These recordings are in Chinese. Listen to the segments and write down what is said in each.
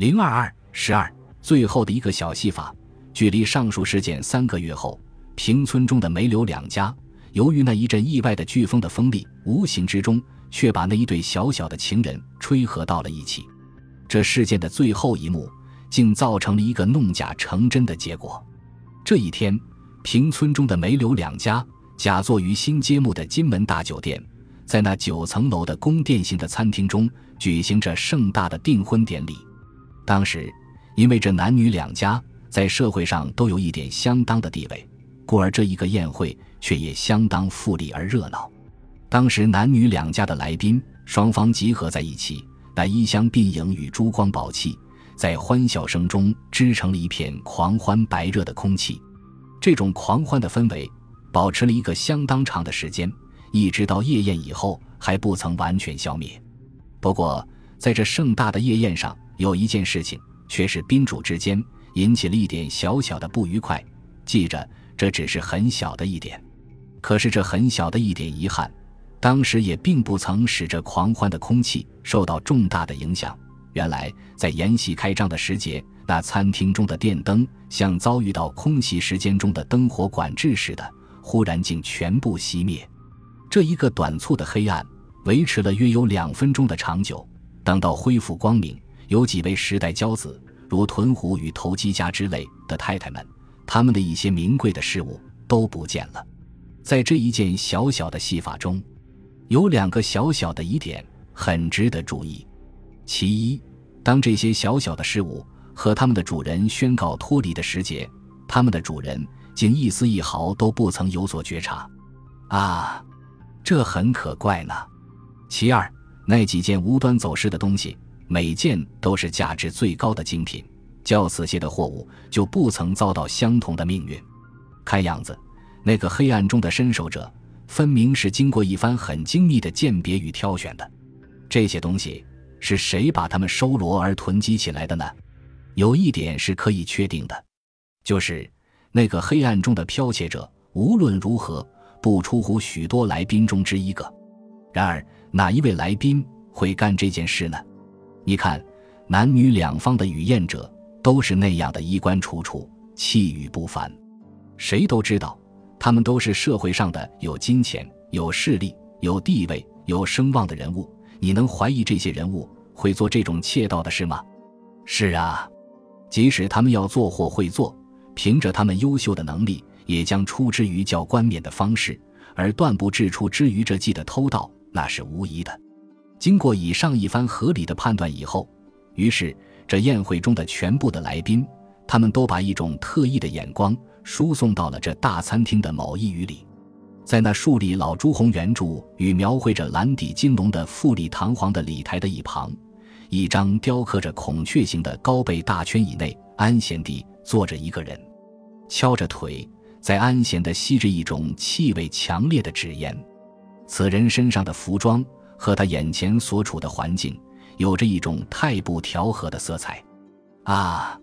零二二十二，最后的一个小戏法，距离上述事件三个月后，平村中的梅柳两家，由于那一阵意外的飓风的风力，无形之中却把那一对小小的情人吹合到了一起。这事件的最后一幕，竟造成了一个弄假成真的结果。这一天，平村中的梅柳两家假作于新揭幕的金门大酒店，在那九层楼的宫殿型的餐厅中举行着盛大的订婚典礼。当时，因为这男女两家在社会上都有一点相当的地位，故而这一个宴会却也相当富丽而热闹。当时男女两家的来宾双方集合在一起，那衣香鬓影与珠光宝气，在欢笑声中织成了一片狂欢白热的空气。这种狂欢的氛围保持了一个相当长的时间，一直到夜宴以后还不曾完全消灭。不过，在这盛大的夜宴上，有一件事情却是宾主之间引起了一点小小的不愉快。记着，这只是很小的一点，可是这很小的一点遗憾，当时也并不曾使这狂欢的空气受到重大的影响。原来，在筵席开张的时节，那餐厅中的电灯像遭遇到空袭时间中的灯火管制似的，忽然竟全部熄灭。这一个短促的黑暗维持了约有两分钟的长久。等到恢复光明。有几位时代骄子，如屯虎与投机家之类的太太们，他们的一些名贵的事物都不见了。在这一件小小的戏法中，有两个小小的疑点很值得注意。其一，当这些小小的事物和他们的主人宣告脱离的时节，他们的主人竟一丝一毫都不曾有所觉察。啊，这很可怪呢。其二，那几件无端走失的东西。每件都是价值最高的精品，较此些的货物就不曾遭到相同的命运。看样子，那个黑暗中的伸手者分明是经过一番很精密的鉴别与挑选的。这些东西是谁把它们收罗而囤积起来的呢？有一点是可以确定的，就是那个黑暗中的剽窃者无论如何不出乎许多来宾中之一个。然而，哪一位来宾会干这件事呢？你看，男女两方的与宴者都是那样的衣冠楚楚、气宇不凡，谁都知道，他们都是社会上的有金钱、有势力、有地位、有声望的人物。你能怀疑这些人物会做这种窃盗的事吗？是啊，即使他们要做或会做，凭着他们优秀的能力，也将出之于较冠冕的方式，而断不致出之于这计的偷盗，那是无疑的。经过以上一番合理的判断以后，于是这宴会中的全部的来宾，他们都把一种特异的眼光输送到了这大餐厅的某一隅里，在那竖立老朱红圆柱与描绘着蓝底金龙的富丽堂皇的礼台的一旁，一张雕刻着孔雀形的高背大圈以内，安闲地坐着一个人，敲着腿，在安闲地吸着一种气味强烈的纸烟。此人身上的服装。和他眼前所处的环境有着一种太不调和的色彩，啊，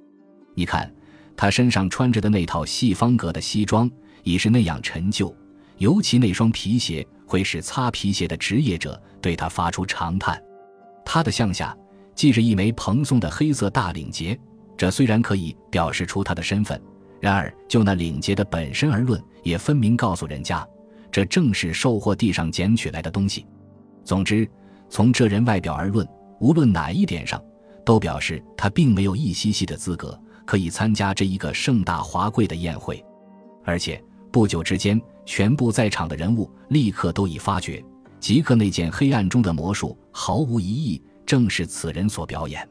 你看他身上穿着的那套细方格的西装已是那样陈旧，尤其那双皮鞋会使擦皮鞋的职业者对他发出长叹。他的项下系着一枚蓬松的黑色大领结，这虽然可以表示出他的身份，然而就那领结的本身而论，也分明告诉人家，这正是售货地上捡取来的东西。总之，从这人外表而论，无论哪一点上，都表示他并没有一稀稀的资格可以参加这一个盛大华贵的宴会。而且不久之间，全部在场的人物立刻都已发觉，即刻那件黑暗中的魔术毫无疑义，正是此人所表演。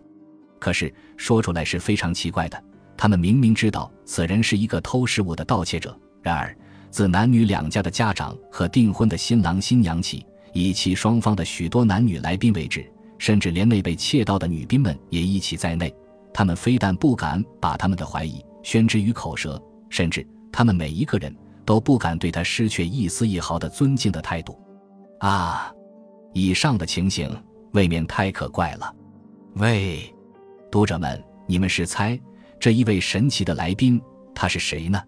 可是说出来是非常奇怪的，他们明明知道此人是一个偷食物的盗窃者，然而自男女两家的家长和订婚的新郎新娘起。以其双方的许多男女来宾为止，甚至连那被窃盗的女宾们也一起在内，他们非但不敢把他们的怀疑宣之于口舌，甚至他们每一个人都不敢对他失去一丝一毫的尊敬的态度。啊，以上的情形未免太可怪了。喂，读者们，你们是猜这一位神奇的来宾他是谁呢？